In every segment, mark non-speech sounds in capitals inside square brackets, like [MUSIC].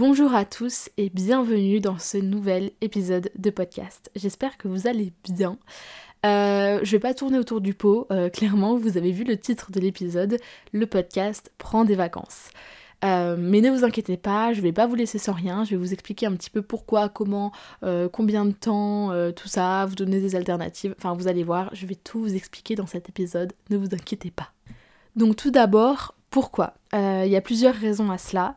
Bonjour à tous et bienvenue dans ce nouvel épisode de podcast. J'espère que vous allez bien. Euh, je vais pas tourner autour du pot, euh, clairement, vous avez vu le titre de l'épisode, le podcast prend des vacances. Euh, mais ne vous inquiétez pas, je vais pas vous laisser sans rien, je vais vous expliquer un petit peu pourquoi, comment, combien de temps, tout ça, vous donner des alternatives, enfin vous allez voir, je vais tout vous expliquer dans cet épisode, ne vous inquiétez pas. Donc tout d'abord, pourquoi? Il y a plusieurs raisons à cela.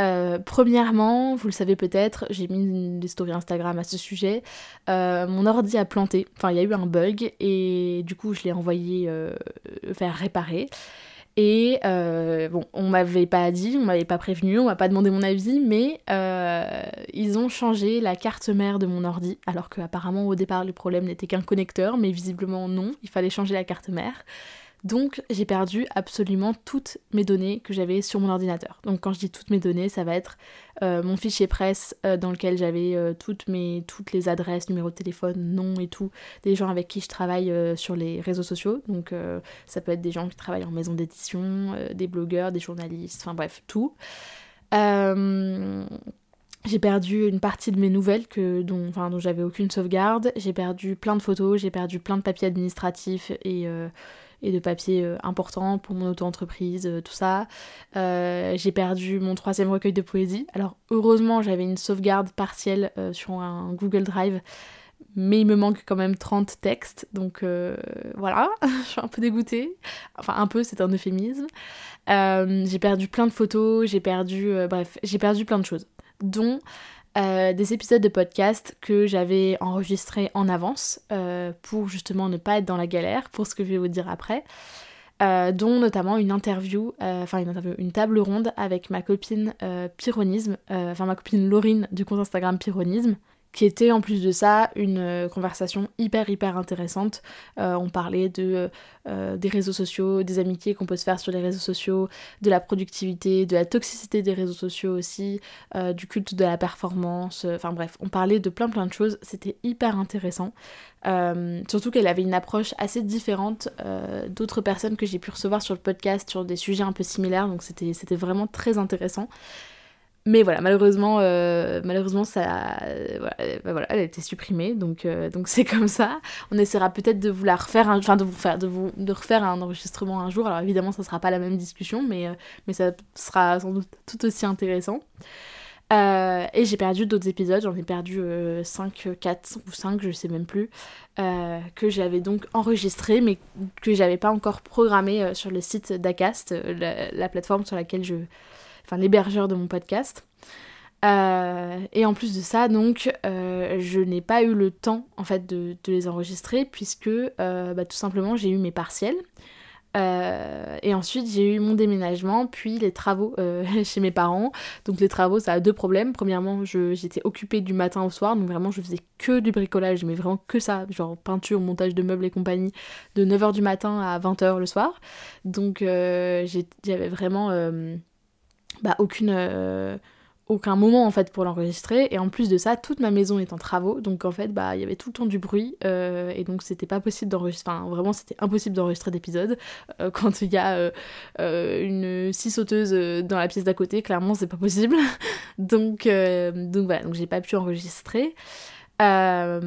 Euh, premièrement, vous le savez peut-être, j'ai mis des stories Instagram à ce sujet. Euh, mon ordi a planté, enfin il y a eu un bug et du coup je l'ai envoyé euh, faire réparer. Et bon, on m'avait pas dit, on m'avait pas prévenu, on m'a pas demandé mon avis, mais ils ont changé la carte mère de mon ordi, alors qu'apparemment au départ le problème n'était qu'un connecteur, mais visiblement non, il fallait changer la carte mère. Donc j'ai perdu absolument toutes mes données que j'avais sur mon ordinateur. Donc quand je dis toutes mes données, ça va être euh, mon fichier presse euh, dans lequel j'avais euh, toutes, les adresses, numéros de téléphone, noms et tout, des gens avec qui je travaille sur les réseaux sociaux. Donc ça peut être des gens qui travaillent en maison d'édition, des blogueurs, des journalistes, enfin bref, tout. J'ai perdu une partie de mes nouvelles que, dont, enfin, dont j'avais aucune sauvegarde. J'ai perdu plein de photos, j'ai perdu plein de papiers administratifs et et de papiers euh, importants pour mon auto-entreprise, euh, tout ça. Euh, j'ai perdu mon troisième recueil de poésie. Alors heureusement j'avais une sauvegarde partielle sur un Google Drive mais il me manque quand même 30 textes, donc voilà, [LAUGHS] je suis un peu dégoûtée. Enfin, un peu, c'est un euphémisme. j'ai perdu plein de photos, j'ai perdu, bref, j'ai perdu plein de choses, dont euh, des épisodes de podcast que j'avais enregistrés en avance euh, pour justement ne pas être dans la galère pour ce que je vais vous dire après. Euh, dont notamment une interview, enfin une interview, une table ronde avec ma copine Pyronisme, enfin ma copine Laurine du compte Instagram Pyronisme, qui était en plus de ça une euh, conversation hyper hyper intéressante. Euh, on parlait de, euh, des réseaux sociaux, des amitiés qu'on peut se faire sur les réseaux sociaux, de la productivité, de la toxicité des réseaux sociaux aussi, du culte de la performance, enfin bref, on parlait de plein plein de choses, c'était hyper intéressant. surtout qu'elle avait une approche assez différente d'autres personnes que j'ai pu recevoir sur le podcast sur des sujets un peu similaires, donc c'était vraiment très intéressant. Mais voilà, malheureusement, euh, malheureusement, ça, bah voilà, elle a été supprimée, donc euh, donc c'est comme ça. On essaiera peut-être de vous la refaire, enfin de vous faire, de vous de refaire un enregistrement un jour. Alors évidemment, ça sera pas la même discussion, mais euh, mais ça sera sans doute tout aussi intéressant. et j'ai perdu d'autres épisodes, j'en ai perdu 5, 4 ou 5, je sais même plus, que j'avais donc enregistré, mais que j'avais pas encore programmé sur le site d'Acast, la, plateforme sur laquelle je, enfin l'hébergeur de mon podcast. Euh, et en plus de ça, donc, euh, je n'ai pas eu le temps en fait de, les enregistrer puisque euh, bah, tout simplement j'ai eu mes partiels. et ensuite j'ai eu mon déménagement, puis les travaux [LAUGHS] chez mes parents. Donc les travaux, ça a deux problèmes. Premièrement, j'étais occupée du matin au soir, donc vraiment je faisais que du bricolage, mais vraiment que ça, genre peinture, montage de meubles et compagnie, de 9h du matin à 20h le soir. Donc j'avais vraiment bah, aucune, euh, aucun moment en fait pour l'enregistrer. Et en plus de ça, toute ma maison est en travaux, donc en fait, bah, il y avait tout le temps du bruit, euh, et donc c'était pas possible d'enregistrer, enfin vraiment c'était impossible d'enregistrer d'épisodes. Euh, [LAUGHS] quand il y a une scie sauteuse dans la pièce d'à côté, clairement c'est pas possible. [LAUGHS] donc, donc voilà, donc j'ai pas pu enregistrer. parce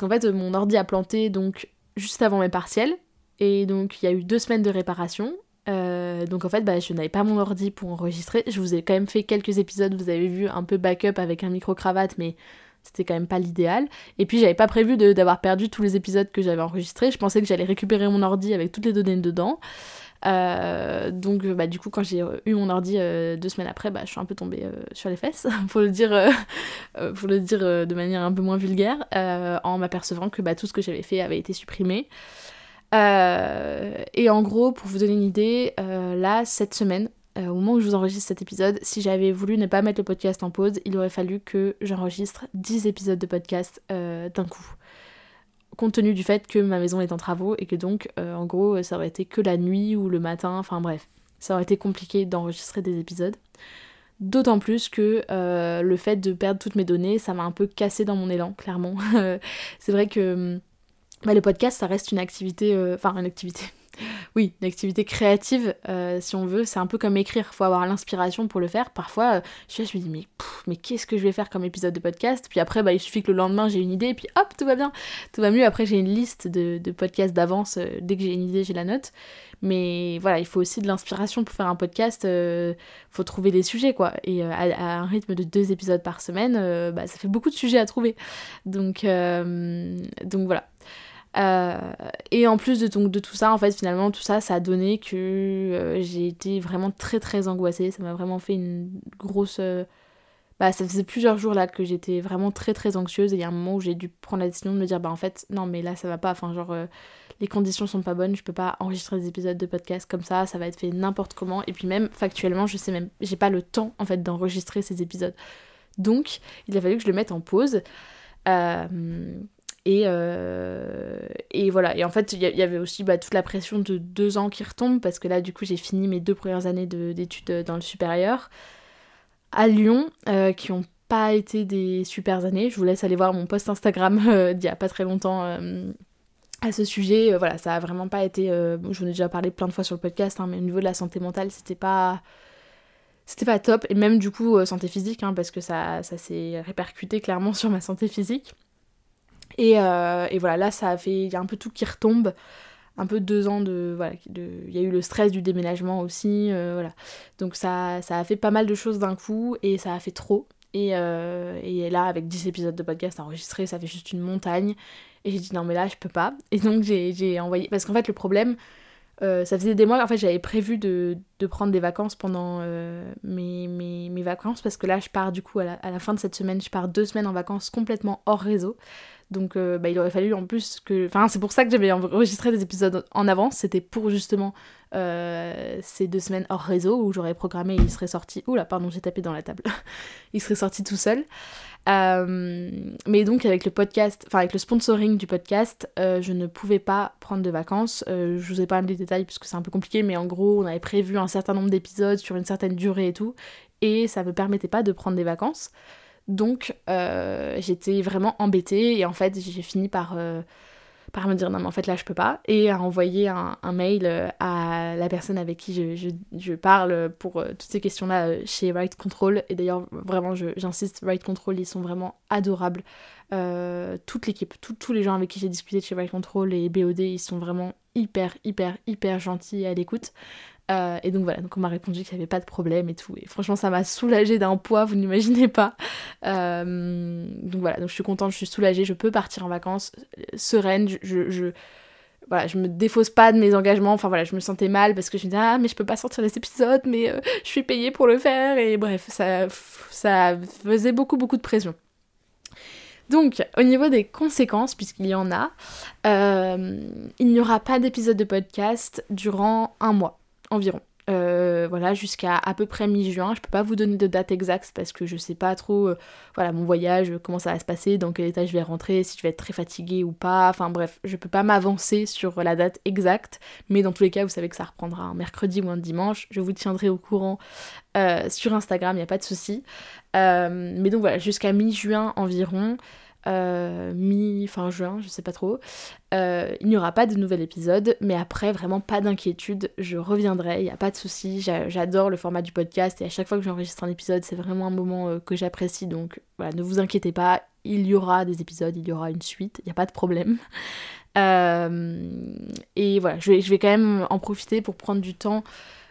qu'en fait, mon ordi a planté donc juste avant mes partiels. Et donc il y a eu deux semaines de réparation euh, donc en fait, bah, je n'avais pas mon ordi pour enregistrer. Je vous ai quand même fait quelques épisodes, vous avez vu un peu backup avec un micro-cravate, mais c'était quand même pas l'idéal. Et puis j'avais pas prévu d'avoir perdu tous les épisodes que j'avais enregistrés. Je pensais que j'allais récupérer mon ordi avec toutes les données dedans. Euh, donc bah, du coup quand j'ai eu mon ordi euh, deux semaines après, bah, je suis un peu tombée sur les fesses, [LAUGHS] pour le dire, de manière un peu moins vulgaire, en m'apercevant que bah, tout ce que j'avais fait avait été supprimé. Et en gros, pour vous donner une idée, là, cette semaine, au moment où je vous enregistre cet épisode, si j'avais voulu ne pas mettre le podcast en pause, il aurait fallu que j'enregistre 10 épisodes de podcast d'un coup compte tenu du fait que ma maison est en travaux et que donc euh, en gros ça aurait été que la nuit ou le matin, enfin bref, ça aurait été compliqué d'enregistrer des épisodes. D'autant plus que euh, le fait de perdre toutes mes données, ça m'a un peu cassé dans mon élan, clairement. [LAUGHS] c'est vrai que le podcast, ça reste une activité, euh, enfin une activité, [LAUGHS] oui, une activité créative, euh, si on veut, c'est un peu comme écrire, faut avoir l'inspiration pour le faire. Parfois, euh, je, me dis, mais, mais qu'est-ce que je vais faire comme épisode de podcast? Puis après, bah, il suffit que le lendemain, j'ai une idée, et puis hop, tout va bien, tout va mieux. Après, j'ai une liste de, podcasts d'avance, euh, dès que j'ai une idée, j'ai la note. Mais voilà, il faut aussi de l'inspiration pour faire un podcast, il faut trouver des sujets, quoi. Et à, un rythme de deux épisodes par semaine, bah, ça fait beaucoup de sujets à trouver. Donc voilà. Euh, et en plus de, tout ça, en fait, finalement, tout ça, ça a donné que euh, j'ai été vraiment très très angoissée. Ça m'a vraiment fait une grosse. Euh, bah, ça faisait plusieurs jours là que j'étais vraiment très très anxieuse. Et il y a un moment où j'ai dû prendre la décision de me dire, bah en fait, non, mais là ça va pas. Enfin, genre, les conditions sont pas bonnes. Je peux pas enregistrer des épisodes de podcast comme ça. Ça va être fait n'importe comment. Et puis, même factuellement, je sais même. J'ai pas le temps en fait d'enregistrer ces épisodes. Donc, il a fallu que je le mette en pause. Euh, et, euh, et voilà, et en fait, il y, avait aussi bah, toute la pression de deux ans qui retombe, parce que là, du coup, j'ai fini mes deux premières années d'études dans le supérieur à Lyon, euh, qui ont pas été des super années. Je vous laisse aller voir mon post Instagram euh, d'il y a pas très longtemps à ce sujet. voilà, ça a vraiment pas été. je vous en ai déjà parlé plein de fois sur le podcast, hein, mais au niveau de la santé mentale, c'était pas c'était pas top et même du coup santé physique hein, parce que ça, ça s'est répercuté clairement [LAUGHS] sur ma santé physique euh, et, voilà, là, ça a fait. Il y a un peu tout qui retombe. Un peu deux ans de. Voilà, il y a eu le stress du déménagement aussi. Euh, voilà. Donc ça, ça a fait pas mal de choses d'un coup et ça a fait trop. Et, euh, et là, avec 10 épisodes de podcast enregistrés, ça fait juste une montagne. Et j'ai dit non, mais là, je peux pas. Et donc, j'ai envoyé. Parce qu'en fait, le problème, ça faisait des mois, en fait, j'avais prévu de, de, prendre des vacances pendant mes, mes, mes, vacances. Parce que là, je pars du coup, à la, fin de cette semaine, je pars deux semaines en vacances complètement hors réseau. Donc euh, bah, il aurait fallu en plus que... Enfin c'est pour ça que j'avais enregistré des épisodes en avance, c'était pour justement euh, ces deux semaines hors réseau où j'aurais programmé et il serait sorti... Oula pardon j'ai tapé dans la table. [LAUGHS] il serait sorti tout seul. Euh, mais donc avec le podcast, enfin avec le sponsoring du podcast, je ne pouvais pas prendre de vacances. je vous ai pas les détails puisque c'est un peu compliqué, mais en gros on avait prévu un certain nombre d'épisodes sur une certaine durée et tout, et ça me permettait pas de prendre des vacances. Donc euh, j'étais vraiment embêtée et en fait j'ai fini par, euh, par me dire non mais en fait là je peux pas et à envoyer un, mail euh, à la personne avec qui je, parle pour toutes ces questions là chez Right Control. Et d'ailleurs vraiment j'insiste Right Control ils sont vraiment adorables. Toute l'équipe tous les gens avec qui j'ai discuté chez Right Control et BOD ils sont vraiment hyper hyper hyper gentils à l'écoute euh, et donc voilà, donc on m'a répondu qu'il n'y avait pas de problème et tout. Et franchement, ça m'a soulagée d'un poids, vous n'imaginez pas. Euh, donc voilà, donc je suis contente, je suis soulagée, je peux partir en vacances euh, sereine. Je, je, voilà, je me défausse pas de mes engagements. Enfin voilà, je me sentais mal parce que je me disais ah mais je peux pas sortir les épisodes, mais je suis payée pour le faire. Et bref, ça, ça faisait beaucoup beaucoup de pression. Donc, au niveau des conséquences, puisqu'il y en a, il n'y aura pas d'épisode de podcast durant un mois environ. Euh, voilà, jusqu'à à peu près mi-juin. Je peux pas vous donner de date exacte parce que je sais pas trop, euh, voilà, mon voyage, comment ça va se passer, dans quel état je vais rentrer, si je vais être très fatiguée ou pas. Enfin bref, je peux pas m'avancer sur la date exacte, mais dans tous les cas, vous savez que ça reprendra un mercredi ou un dimanche. Je vous tiendrai au courant euh, sur Instagram, il n'y a pas de souci. mais donc voilà, jusqu'à mi-juin environ. Euh, mi-fin juin, je sais pas trop. Euh, il n'y aura pas de nouvel épisode, mais après, vraiment pas d'inquiétude, je reviendrai, il n'y a pas de souci. J'adore le format du podcast et à chaque fois que j'enregistre un épisode, c'est vraiment un moment euh, que j'apprécie, donc voilà, ne vous inquiétez pas, il y aura des épisodes, il y aura une suite, il n'y a pas de problème. [LAUGHS] et voilà, je vais, je vais quand même en profiter pour prendre du temps.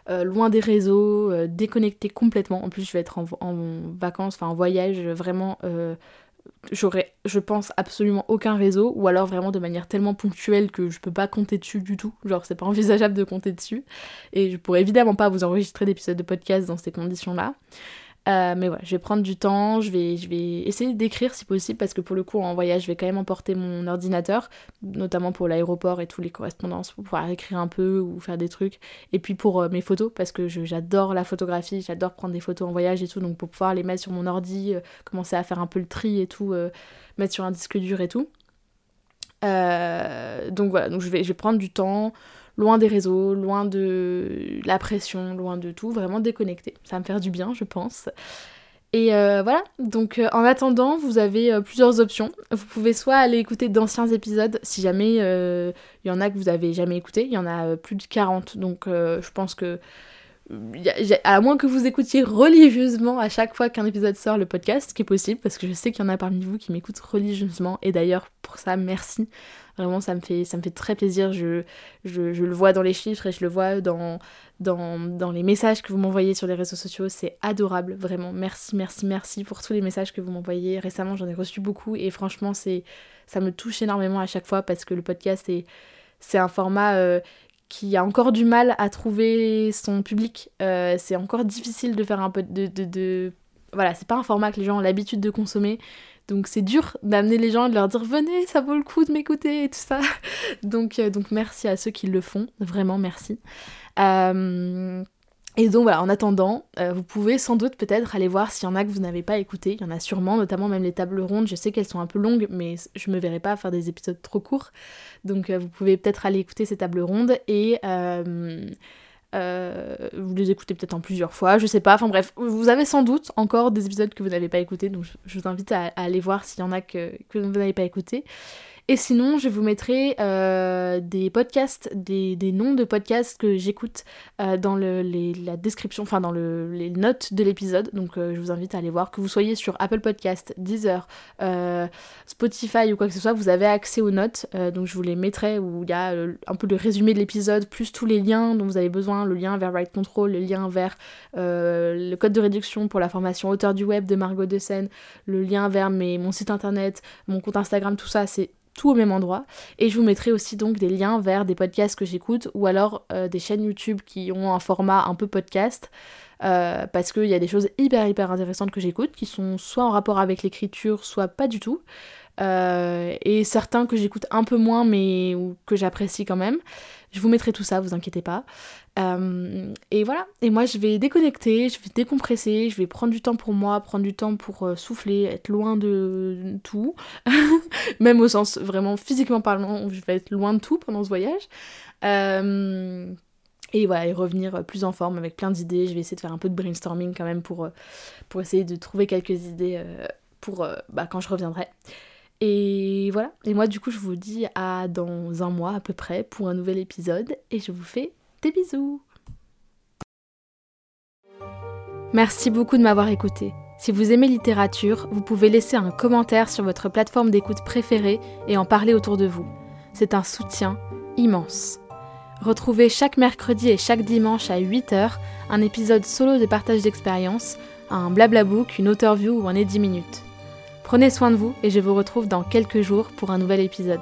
loin des réseaux, déconnecté complètement. En plus, je vais être en, en vacances, enfin en voyage, vraiment j'aurais, je pense, absolument aucun réseau, ou alors vraiment de manière tellement ponctuelle que je peux pas compter dessus du tout. Genre, c'est pas envisageable de compter dessus. Et je pourrais évidemment pas vous enregistrer d'épisodes de podcast dans ces conditions-là. Euh, mais voilà, je vais prendre du temps, je vais, je vais essayer d'écrire si possible, parce que pour le coup, en voyage, je vais quand même emporter mon ordinateur, notamment pour l'aéroport et toutes les correspondances, pour pouvoir écrire un peu ou faire des trucs. Et puis pour euh, mes photos, parce que j'adore la photographie, j'adore prendre des photos en voyage et tout, donc pour pouvoir les mettre sur mon ordi, euh, commencer à faire un peu le tri et tout, mettre sur un disque dur et tout. donc voilà, donc je vais, je vais prendre du temps loin des réseaux, loin de la pression, loin de tout, vraiment déconnecté. Ça va me faire du bien, je pense. Et euh, voilà, donc euh, en attendant, vous avez euh, plusieurs options. Vous pouvez soit aller écouter d'anciens épisodes, si jamais il y en a que vous avez jamais écouté, il y en a plus de 40, donc je pense que à moins que vous écoutiez religieusement à chaque fois qu'un épisode sort le podcast, ce qui est possible, parce que je sais qu'il y en a parmi vous qui m'écoutent religieusement, et d'ailleurs pour ça, merci. Vraiment, ça me fait, ça me fait très plaisir. Je, je, le vois dans les chiffres et je le vois dans, dans, dans les messages que vous m'envoyez sur les réseaux sociaux. C'est adorable, vraiment. Merci, merci, merci pour tous les messages que vous m'envoyez. Récemment, j'en ai reçu beaucoup et franchement, ça me touche énormément à chaque fois parce que le podcast est, c'est un format euh, qui a encore du mal à trouver son public. Euh, c'est encore difficile de faire un peu de, de. Voilà, c'est pas un format que les gens ont l'habitude de consommer. Donc c'est dur d'amener les gens et de leur dire venez, ça vaut le coup de m'écouter et tout ça. [LAUGHS] donc, euh, donc merci à ceux qui le font, vraiment merci. Euh, et donc voilà, en attendant, euh, vous pouvez sans doute peut-être aller voir s'il y en a que vous n'avez pas écouté. Il y en a sûrement, notamment même les tables rondes. Je sais qu'elles sont un peu longues, mais je me verrai pas faire des épisodes trop courts. Donc vous pouvez peut-être aller écouter ces tables rondes et euh, vous les écoutez peut-être en plusieurs fois, je sais pas. Enfin bref, vous avez sans doute encore des épisodes que vous n'avez pas écoutés, donc je, vous invite à, aller voir s'il y en a que, vous n'avez pas écoutés. Et sinon, je vous mettrai euh, des podcasts, des, noms de podcasts que j'écoute euh, dans la description, enfin dans le, les notes de l'épisode. Donc euh, je vous invite à aller voir. Que vous soyez sur Apple Podcast, Deezer, Spotify ou quoi que ce soit, vous avez accès aux notes. donc je vous les mettrai où il y a un peu le résumé de l'épisode, plus tous les liens dont vous avez besoin, le lien vers Right Control, le lien vers le code de réduction pour la formation auteur du web de Margot de le lien vers mon site internet, mon compte Instagram, tout ça, c'est tout au même endroit. Et je vous mettrai aussi donc des liens vers des podcasts que j'écoute ou alors euh, des chaînes YouTube qui ont un format un peu podcast. Euh, parce qu'il y a des choses hyper hyper intéressantes que j'écoute qui sont soit en rapport avec l'écriture, soit pas du tout. Euh, et certains que j'écoute un peu moins mais que j'apprécie quand même. Je vous mettrai tout ça, vous inquiétez pas. Euh, et voilà, et moi je vais déconnecter, je vais décompresser, je vais prendre du temps pour moi, prendre du temps pour euh, souffler, être loin de tout, [LAUGHS] même au sens vraiment physiquement parlant, je vais être loin de tout pendant ce voyage. Euh, et voilà, et revenir plus en forme avec plein d'idées. Je vais essayer de faire un peu de brainstorming quand même pour, pour essayer de trouver quelques idées pour bah, quand je reviendrai. Et voilà, et moi du coup je vous dis à dans un mois à peu près pour un nouvel épisode et je vous fais des bisous Merci beaucoup de m'avoir écouté. Si vous aimez littérature, vous pouvez laisser un commentaire sur votre plateforme d'écoute préférée et en parler autour de vous. C'est un soutien immense. Retrouvez chaque mercredi et chaque dimanche à 8h un épisode solo de partage d'expérience, un blablabook, une author view ou un 10 minutes. Prenez soin de vous et je vous retrouve dans quelques jours pour un nouvel épisode.